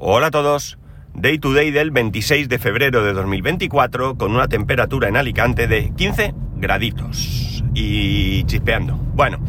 Hola a todos. Day to day del 26 de febrero de 2024 con una temperatura en Alicante de 15 graditos y chispeando. Bueno,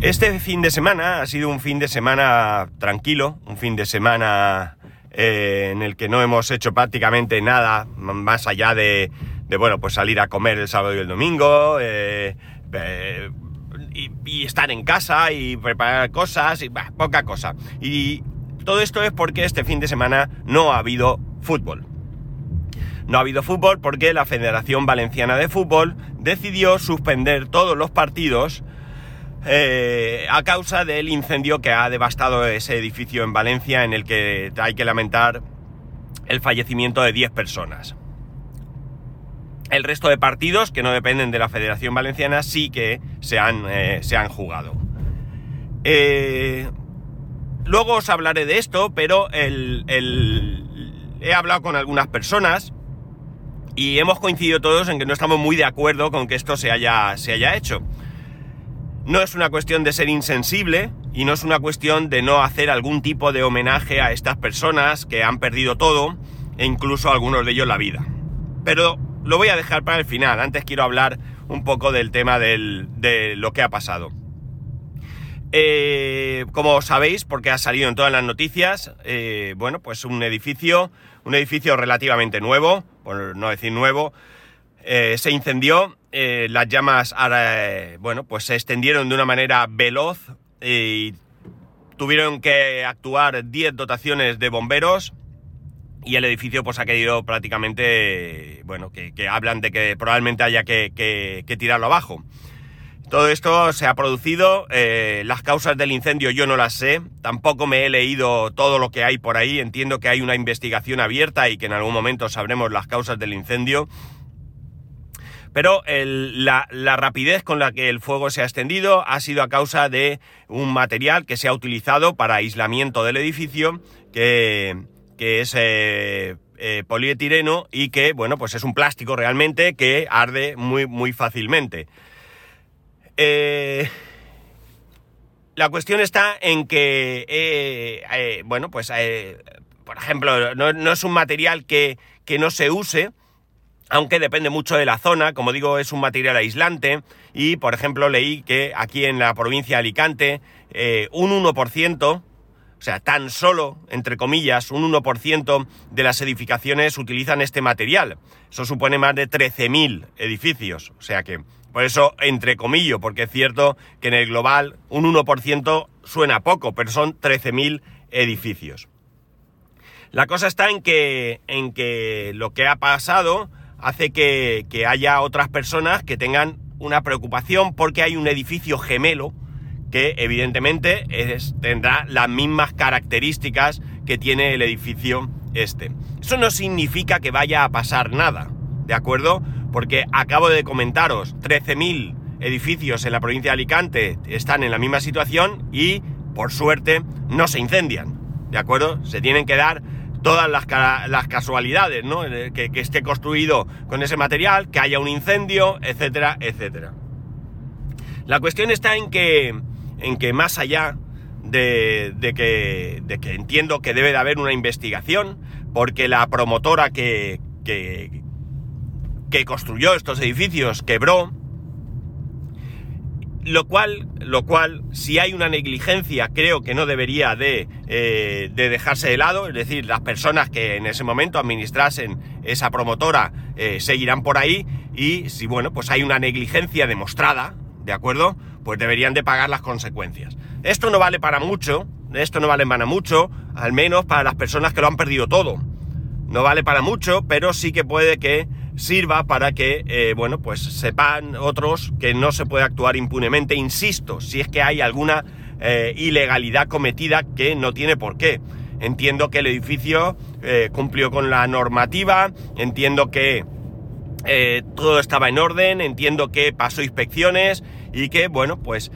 este fin de semana ha sido un fin de semana tranquilo, un fin de semana eh, en el que no hemos hecho prácticamente nada más allá de, de bueno, pues salir a comer el sábado y el domingo, eh, eh, y, estar en casa y preparar cosas y poca cosa. Y todo esto es porque este fin de semana no ha habido fútbol. No ha habido fútbol porque la Federación Valenciana de Fútbol decidió suspender todos los partidos eh, a causa del incendio que ha devastado ese edificio en Valencia en el que hay que lamentar el fallecimiento de 10 personas. El resto de partidos que no dependen de la Federación Valenciana sí que se han, eh, se han jugado. Eh, Luego os hablaré de esto, pero he hablado con algunas personas y hemos coincidido todos en que no estamos muy de acuerdo con que esto se haya, hecho. No es una cuestión de ser insensible y no es una cuestión de no hacer algún tipo de homenaje a estas personas que han perdido todo e incluso algunos de ellos la vida. Pero lo voy a dejar para el final. Antes quiero hablar un poco del tema de lo que ha pasado. Eh, como sabéis, porque ha salido en todas las noticias, eh, bueno, pues un edificio, un edificio relativamente nuevo, por no decir nuevo, eh, se incendió, las llamas, bueno, pues se extendieron de una manera veloz y tuvieron que actuar 10 dotaciones de bomberos y el edificio pues ha querido prácticamente, bueno, que, que hablan de que probablemente haya que tirarlo abajo. Todo esto se ha producido, eh, las causas del incendio yo no las sé, tampoco me he leído todo lo que hay por ahí, entiendo que hay una investigación abierta y que en algún momento sabremos las causas del incendio, pero la, rapidez con la que el fuego se ha extendido ha sido a causa de un material que se ha utilizado para aislamiento del edificio, que, que es eh, eh, polietileno y que, bueno, pues es un plástico realmente que arde muy, muy fácilmente. Eh, la cuestión está en que, eh, eh, bueno, pues, por ejemplo, no, es un material que, que no se use, aunque depende mucho de la zona, como digo, es un material aislante y, por ejemplo, leí que aquí en la provincia de Alicante un 1%, o sea, tan solo, entre comillas, un 1% de las edificaciones utilizan este material. Eso supone más de 13.000 edificios, o sea que por eso, entre comillas, porque es cierto que en el global un 1% suena poco, pero son 13.000 edificios. La cosa está en que, en que lo que ha pasado hace que, que haya otras personas que tengan una preocupación porque hay un edificio gemelo que evidentemente tendrá las mismas características que tiene el edificio este. Eso no significa que vaya a pasar nada, ¿de acuerdo? Porque acabo de comentaros, 13.000 edificios en la provincia de Alicante están en la misma situación y, por suerte, no se incendian, ¿de acuerdo? Se tienen que dar todas las, casualidades, ¿no? Que, que, esté construido con ese material, que haya un incendio, etcétera, etcétera. La cuestión está en que, en que más allá de, que, de que entiendo que debe de haber una investigación, porque la promotora que, que construyó estos edificios quebró, lo cual, lo cual, si hay una negligencia, creo que no debería de, eh, de, dejarse de lado, es decir, las personas que en ese momento administrasen esa promotora eh, seguirán por ahí y si, bueno, pues hay una negligencia demostrada, ¿de acuerdo? Pues deberían de pagar las consecuencias. Esto no vale para mucho, esto no vale para mucho, al menos para las personas que lo han perdido todo. No vale para mucho, pero sí que puede que sirva para que, eh, bueno, pues sepan otros que no se puede actuar impunemente, insisto, si es que hay alguna eh, ilegalidad cometida que no tiene por qué. Entiendo que el edificio eh, cumplió con la normativa, entiendo que todo estaba en orden, entiendo que pasó inspecciones y que, bueno, pues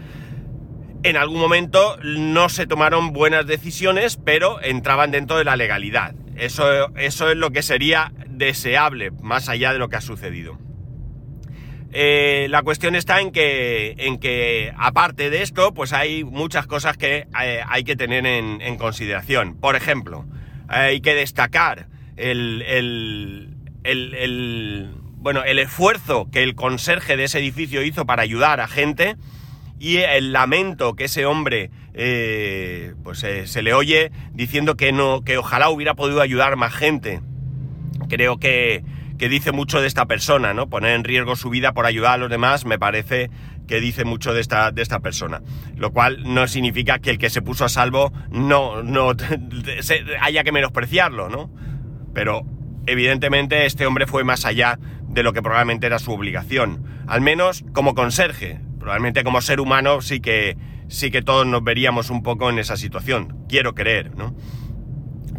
en algún momento no se tomaron buenas decisiones, pero entraban dentro de la legalidad. Eso, eso es lo que sería deseable, más allá de lo que ha sucedido. Eh, la cuestión está en que, en que, aparte de esto, pues hay muchas cosas que eh, hay que tener en, consideración. Por ejemplo, hay que destacar el, el, el, bueno, el esfuerzo que el conserje de ese edificio hizo para ayudar a gente y el lamento que ese hombre eh, pues se le oye diciendo que no que ojalá hubiera podido ayudar más gente creo que, que dice mucho de esta persona no poner en riesgo su vida por ayudar a los demás me parece que dice mucho de esta, de esta persona. Lo cual no significa que el que se puso a salvo no, no haya que menospreciarlo no pero evidentemente este hombre fue más allá de lo que probablemente era su obligación. Al menos como conserje. Probablemente como ser humano sí que, sí que todos nos veríamos un poco en esa situación, quiero creer, ¿no?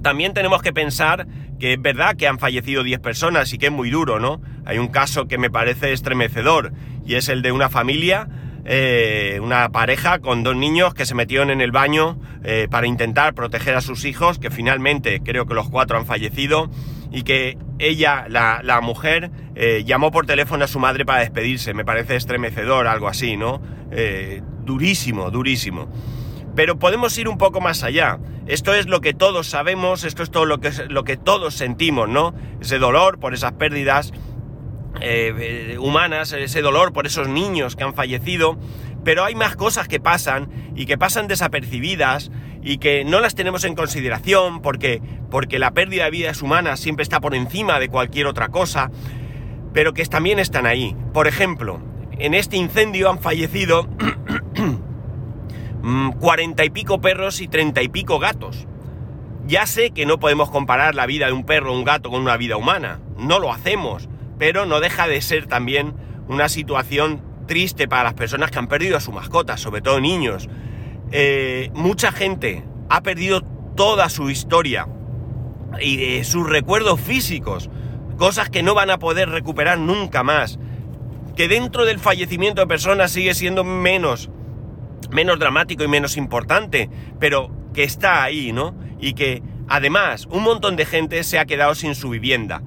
También tenemos que pensar que es verdad que han fallecido 10 personas y que es muy duro, ¿no? Hay un caso que me parece estremecedor y es el de una familia, eh, una pareja con dos niños que se metieron en el baño eh, para intentar proteger a sus hijos, que finalmente creo que los cuatro han fallecido y que ella, la, la mujer, eh, llamó por teléfono a su madre para despedirse. Me parece estremecedor, algo así, ¿no? Eh, durísimo, durísimo. Pero podemos ir un poco más allá. Esto es lo que todos sabemos, esto es todo lo que, lo que todos sentimos, ¿no? Ese dolor por esas pérdidas eh, humanas, ese dolor por esos niños que han fallecido. Pero hay más cosas que pasan y que pasan desapercibidas y que no las tenemos en consideración porque, porque la pérdida de vidas humanas siempre está por encima de cualquier otra cosa, pero que también están ahí. Por ejemplo, en este incendio han fallecido cuarenta y pico perros y treinta y pico gatos. Ya sé que no podemos comparar la vida de un perro o un gato con una vida humana, no lo hacemos, pero no deja de ser también una situación triste para las personas que han perdido a su mascota, sobre todo niños, eh, mucha gente ha perdido toda su historia y eh, sus recuerdos físicos, cosas que no van a poder recuperar nunca más, que dentro del fallecimiento de personas sigue siendo menos, menos dramático y menos importante, pero que está ahí, ¿no? Y que además un montón de gente se ha quedado sin su vivienda.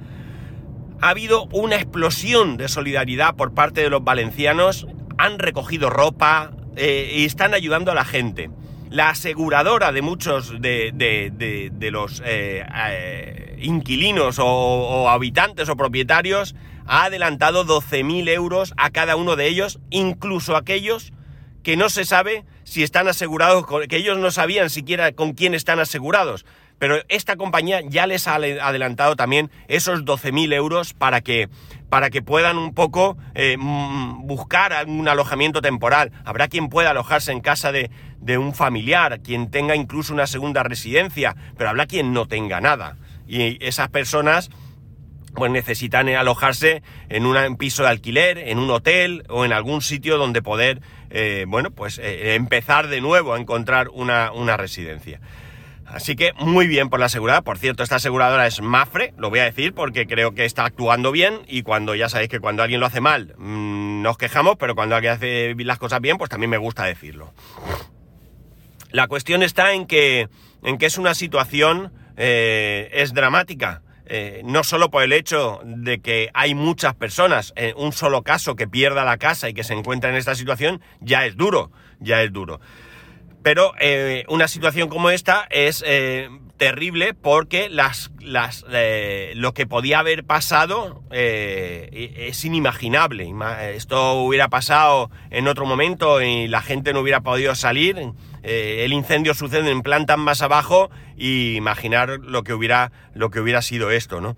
Ha habido una explosión de solidaridad por parte de los valencianos, han recogido ropa, eh, y están ayudando a la gente. La aseguradora de muchos de, los eh, eh, inquilinos o, habitantes o propietarios ha adelantado 12.000 euros a cada uno de ellos, incluso aquellos que no se sabe si están asegurados, que ellos no sabían siquiera con quién están asegurados. Pero esta compañía ya les ha adelantado también esos 12.000 euros para que, para que puedan un poco eh, mm, buscar algún alojamiento temporal. Habrá quien pueda alojarse en casa de, de un familiar, quien tenga incluso una segunda residencia, pero habrá quien no tenga nada. Y esas personas pues necesitan alojarse en un piso de alquiler, en un hotel o en algún sitio donde poder, eh, bueno, pues eh, empezar de nuevo a encontrar una, una residencia. Así que muy bien por la aseguradora. Por cierto, esta aseguradora es Mafre, lo voy a decir porque creo que está actuando bien y cuando ya sabéis que cuando alguien lo hace mal mmm, nos quejamos, pero cuando alguien hace las cosas bien, pues también me gusta decirlo. La cuestión está en que, en que es una situación, eh, es dramática. Eh, no solo por el hecho de que hay muchas personas, en un solo caso que pierda la casa y que se encuentra en esta situación, ya es duro, ya es duro. Pero eh, una situación como esta es eh, terrible porque las, eh, lo que podía haber pasado eh, es inimaginable. Esto hubiera pasado en otro momento y la gente no hubiera podido salir. El incendio sucede en plantas más abajo y imaginar lo que hubiera, lo que hubiera sido esto, ¿no?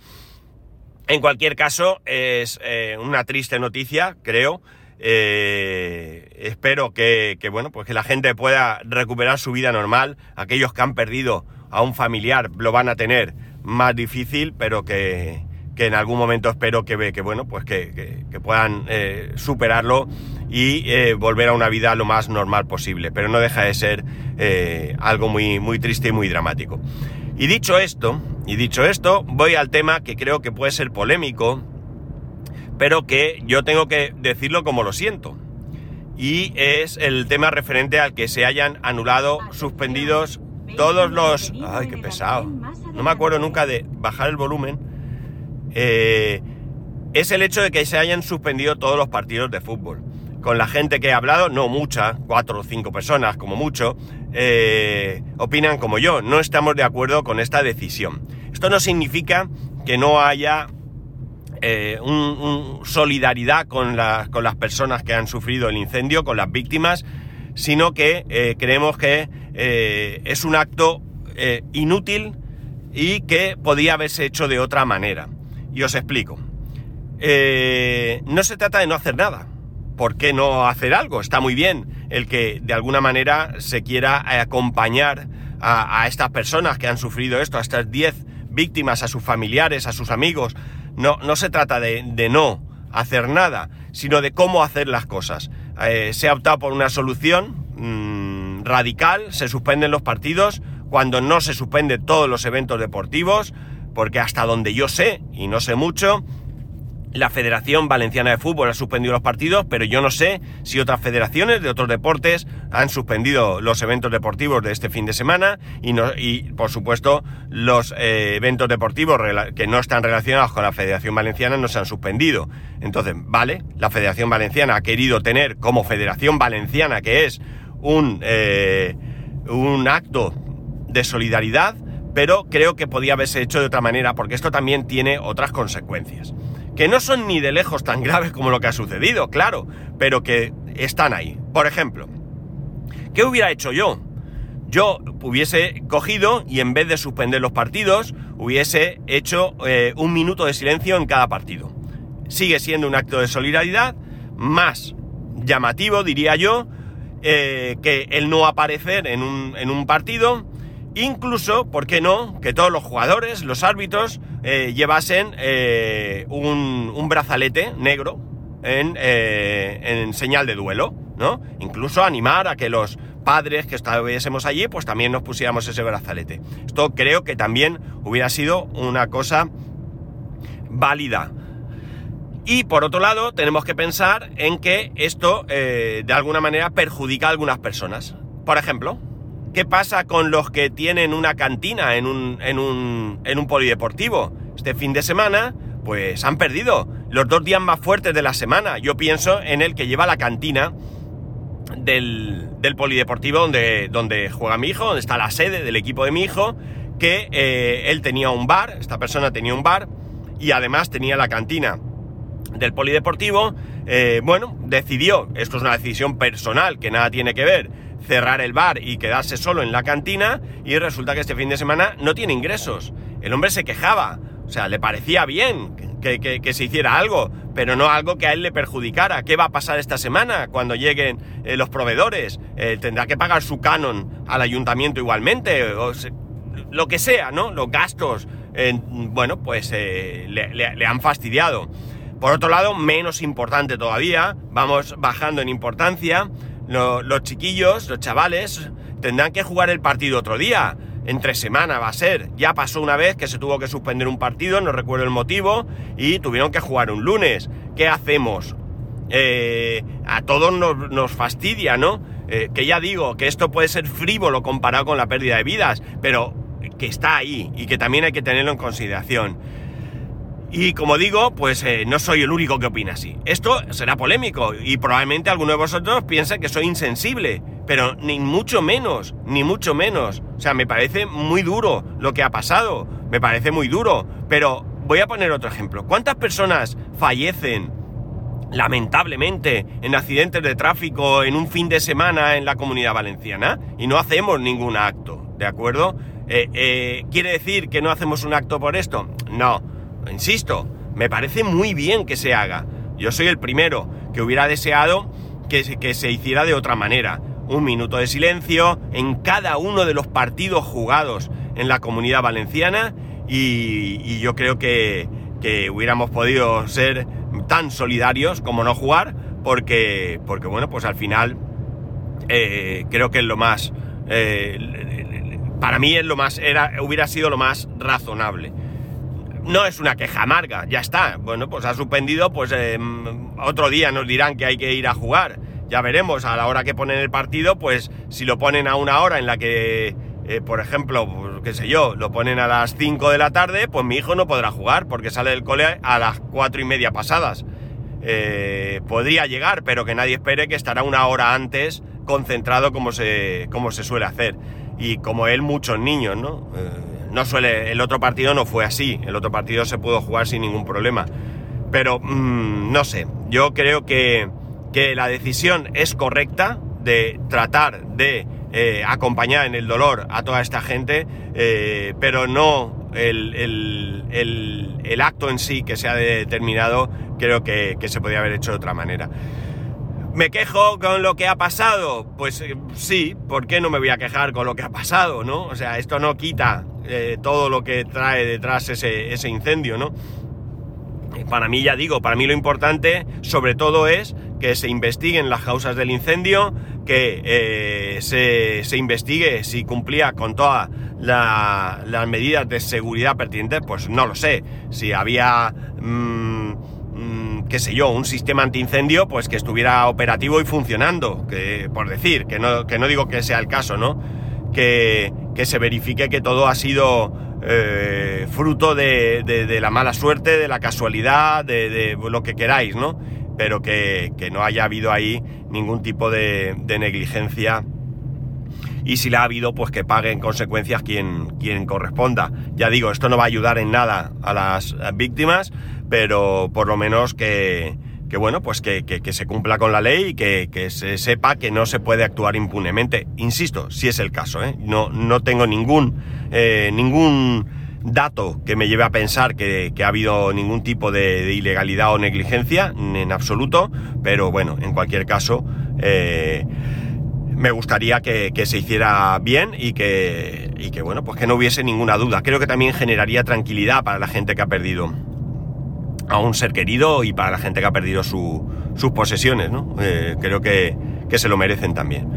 En cualquier caso, es una triste noticia, creo. Eh, espero que, bueno, pues que la gente pueda recuperar su vida normal. Aquellos que han perdido a un familiar lo van a tener más difícil, pero que, en algún momento espero que, que bueno, pues que, puedan eh, superarlo y eh, volver a una vida lo más normal posible. Pero no deja de ser algo muy, muy triste y muy dramático. Y dicho esto, y dicho esto, voy al tema que creo que puede ser polémico, pero que yo tengo que decirlo como lo siento. Y es el tema referente al que se hayan anulado, suspendidos todos los... ¡Ay, qué pesado! No me acuerdo nunca de bajar el volumen. Eh, es el hecho de que se hayan suspendido todos los partidos de fútbol. Con la gente que he hablado, no mucha, cuatro o cinco personas como mucho, eh, opinan como yo, no estamos de acuerdo con esta decisión. Esto no significa que no haya eh, un, solidaridad con, las personas que han sufrido el incendio, con las víctimas, sino que eh, creemos que es un acto inútil y que podía haberse hecho de otra manera. Y os explico. no se trata de no hacer nada. ¿Por qué no hacer algo? Está muy bien el que de alguna manera se quiera eh, acompañar a, estas personas que han sufrido esto, a estas 10 víctimas, a sus familiares, a sus amigos. No, no se trata de, no hacer nada, sino de cómo hacer las cosas. Eh, se ha optado por una solución mm, radical, se suspenden los partidos cuando no se suspenden todos los eventos deportivos, porque hasta donde yo sé, y no sé mucho, la Federación Valenciana de Fútbol ha suspendido los partidos, pero yo no sé si otras federaciones de otros deportes han suspendido los eventos deportivos de este fin de semana y, no, y por supuesto, los eh, eventos deportivos que no están relacionados con la Federación Valenciana no se han suspendido. Entonces, vale, la Federación Valenciana ha querido tener como Federación Valenciana, que es un, eh, un acto de solidaridad, pero creo que podía haberse hecho de otra manera porque esto también tiene otras consecuencias que no son ni de lejos tan graves como lo que ha sucedido, claro, pero que están ahí. Por ejemplo, ¿qué hubiera hecho yo? Yo hubiese cogido y en vez de suspender los partidos, hubiese hecho eh, un minuto de silencio en cada partido. Sigue siendo un acto de solidaridad más llamativo, diría yo, eh, que el no aparecer en un, en un partido Incluso, ¿por qué no?, que todos los jugadores, los árbitros, eh, llevasen eh, un, brazalete negro eh, en, señal de duelo, ¿no? Incluso animar a que los padres que estuviésemos allí, pues también nos pusiéramos ese brazalete. Esto creo que también hubiera sido una cosa válida. Y por otro lado, tenemos que pensar en que esto de alguna manera perjudica a algunas personas. Por ejemplo, ¿Qué pasa con los que tienen una cantina en un, en un, en un polideportivo? Este fin de semana, pues han perdido los dos días más fuertes de la semana. Yo pienso en el que lleva la cantina del, del polideportivo donde, donde juega mi hijo, donde está la sede del equipo de mi hijo, que eh, él tenía un bar, esta persona tenía un bar y además tenía la cantina del polideportivo. Eh, bueno, decidió, esto es una decisión personal que nada tiene que ver, cerrar el bar y quedarse solo en la cantina y resulta que este fin de semana no tiene ingresos. El hombre se quejaba, o sea, le parecía bien que, se hiciera algo, pero no algo que a él le perjudicara. ¿Qué va a pasar esta semana cuando lleguen eh, los proveedores? Eh, ¿Tendrá que pagar su canon al ayuntamiento igualmente? O lo que sea, ¿no? Los gastos, bueno, pues eh, le han fastidiado. Por otro lado, menos importante todavía, vamos bajando en importancia, los chiquillos, los chavales, tendrán que jugar el partido otro día. Entre semana va a ser. Ya pasó una vez que se tuvo que suspender un partido, no recuerdo el motivo, y tuvieron que jugar un lunes. ¿Qué hacemos? Eh, a todos nos, fastidia, ¿no? Eh, que ya digo, que esto puede ser frívolo comparado con la pérdida de vidas, pero que está ahí y que también hay que tenerlo en consideración. Y como digo, pues eh, no soy el único que opina así. Esto será polémico y probablemente alguno de vosotros piense que soy insensible, pero ni mucho menos, ni mucho menos. O sea, me parece muy duro lo que ha pasado, me parece muy duro. Pero voy a poner otro ejemplo. ¿Cuántas personas fallecen lamentablemente en accidentes de tráfico en un fin de semana en la comunidad valenciana y no hacemos ningún acto, ¿de acuerdo? Eh, eh, ¿Quiere decir que no hacemos un acto por esto? No insisto, me parece muy bien que se haga. Yo soy el primero que hubiera deseado que se, hiciera de otra manera. Un minuto de silencio en cada uno de los partidos jugados en la comunidad valenciana y, yo creo que, hubiéramos podido ser tan solidarios como no jugar porque, porque bueno, pues al final eh, creo que es lo más... Eh, para mí es lo más... Era, hubiera sido lo más razonable no es una queja amarga, ya está. Bueno, pues ha suspendido, pues em, otro día nos dirán que hay que ir a jugar. Ya veremos a la hora que ponen el partido, pues si lo ponen a una hora en la que, eh, por ejemplo, pues, qué sé yo, lo ponen a las 5 de la tarde, pues mi hijo no podrá jugar porque sale del cole a las 4 y media pasadas. Eh, podría llegar, pero que nadie espere que estará una hora antes concentrado como se, como se suele hacer. Y como él, muchos niños, ¿no? No suele, el otro partido no fue así, el otro partido se pudo jugar sin ningún problema. Pero, mm, no sé, yo creo que, que, la decisión es correcta de tratar de eh, acompañar en el dolor a toda esta gente, eh, pero no el, el, el, acto en sí que se ha determinado, creo que, que se podría haber hecho de otra manera. ¿Me quejo con lo que ha pasado? Pues eh, sí, ¿por qué no me voy a quejar con lo que ha pasado, no? O sea, esto no quita eh, todo lo que trae detrás ese, ese incendio, ¿no? Para mí, ya digo, para mí lo importante sobre todo es que se investiguen las causas del incendio, que eh, se, investigue si cumplía con todas la, las medidas de seguridad pertinentes, pues no lo sé. Si había... Mmm, qué sé yo, un sistema antiincendio, pues que estuviera operativo y funcionando, que, por decir, que no, que no digo que sea el caso, ¿no? Que, que se verifique que todo ha sido eh, fruto de, de, la mala suerte, de la casualidad, de, de lo que queráis, ¿no? Pero que, que, no haya habido ahí ningún tipo de, negligencia. Y si la ha habido, pues que pague en consecuencias quien, quien corresponda. Ya digo, esto no va a ayudar en nada a las víctimas, pero por lo menos que, bueno, pues que, se cumpla con la ley y que, se sepa que no se puede actuar impunemente. Insisto, si es el caso, ¿eh? no, no tengo ningún, eh, ningún dato que me lleve a pensar que, ha habido ningún tipo de, de, ilegalidad o negligencia, en absoluto, pero bueno, en cualquier caso, eh, me gustaría que, se hiciera bien y que, y que, bueno, pues que no hubiese ninguna duda. Creo que también generaría tranquilidad para la gente que ha perdido a un ser querido y para la gente que ha perdido su, sus posesiones, ¿no? Eh, creo que, que, se lo merecen también.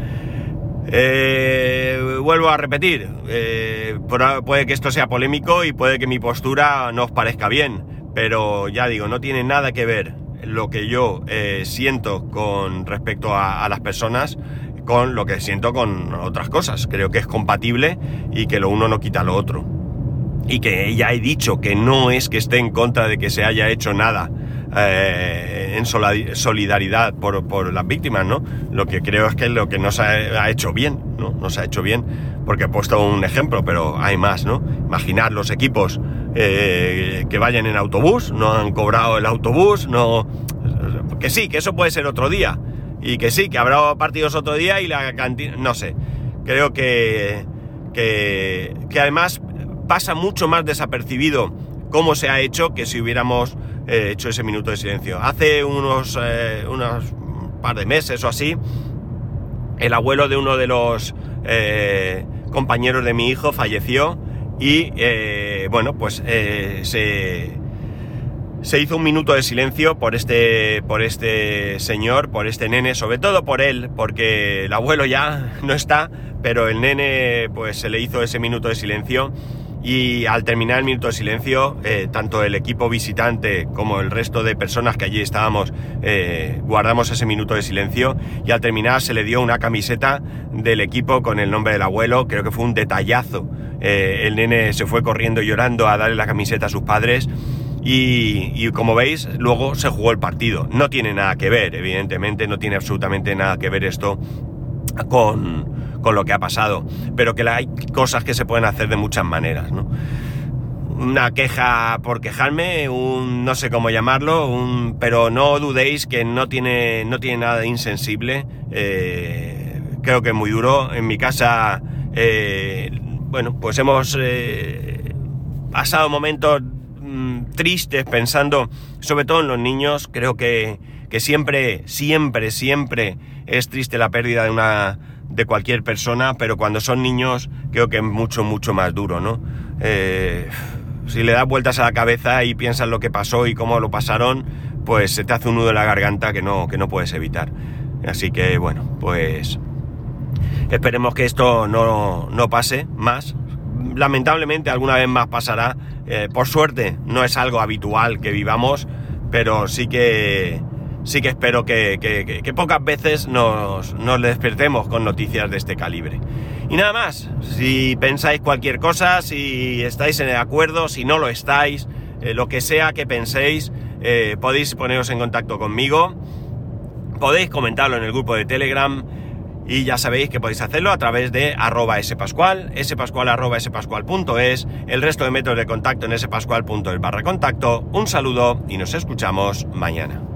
Eh, vuelvo a repetir, eh, puede que esto sea polémico y puede que mi postura no os parezca bien, pero ya digo, no tiene nada que ver lo que yo eh, siento con respecto a, a las personas con lo que siento con otras cosas. Creo que es compatible y que lo uno no quita lo otro y que ya he dicho que no es que esté en contra de que se haya hecho nada eh, en solidaridad por, por, las víctimas, ¿no? Lo que creo es que lo que no se ha, hecho bien, ¿no? No se ha hecho bien, porque he puesto un ejemplo, pero hay más, ¿no? Imaginar los equipos eh, que vayan en autobús, no han cobrado el autobús, no... Que sí, que eso puede ser otro día, y que sí, que habrá partidos otro día y la cantina... No sé, creo. Que, que además pasa mucho más desapercibido cómo se ha hecho que si hubiéramos eh, hecho ese minuto de silencio. Hace unos, eh, unos par de meses o así, el abuelo de uno de los eh, compañeros de mi hijo falleció y bueno, pues se, se hizo un minuto de silencio por este, por este señor, por este nene, sobre todo por él, porque el abuelo ya no está, pero el nene pues se le hizo ese minuto de silencio y al terminar el minuto de silencio, eh, tanto el equipo visitante como el resto de personas que allí estábamos eh, guardamos ese minuto de silencio y al terminar se le dio una camiseta del equipo con el nombre del abuelo, creo que fue un detallazo. Eh, el nene se fue corriendo llorando a darle la camiseta a sus padres y, y, como veis luego se jugó el partido. No tiene nada que ver, evidentemente no tiene absolutamente nada que ver esto con con lo que ha pasado, pero que hay cosas que se pueden hacer de muchas maneras, ¿no? Una queja por quejarme, un no sé cómo llamarlo, un, pero no dudéis que no tiene, no tiene nada de insensible. Eh, creo que es muy duro. En mi casa, eh, bueno, pues hemos eh, pasado momentos mmm, tristes pensando, sobre todo en los niños. Creo que, que siempre, siempre, siempre es triste la pérdida de una de cualquier persona, pero cuando son niños creo que es mucho, mucho más duro, ¿no? Eh, si le das vueltas a la cabeza y piensas lo que pasó y cómo lo pasaron, pues se te hace un nudo en la garganta que no, que no puedes evitar. Así que bueno, pues esperemos que esto no, no pase más. Lamentablemente alguna vez más pasará. Eh, por suerte no es algo habitual que vivamos, pero sí que sí que espero que, pocas veces nos, nos, despertemos con noticias de este calibre. Y nada más, si pensáis cualquier cosa, si estáis en el acuerdo, si no lo estáis, eh, lo que sea que penséis, eh, podéis poneros en contacto conmigo, podéis comentarlo en el grupo de Telegram Y ya sabéis que podéis hacerlo a través de arroba spascual, spascual arroba spascual.es, el resto de métodos de contacto en spascual.es barra contacto. Un saludo y nos escuchamos mañana.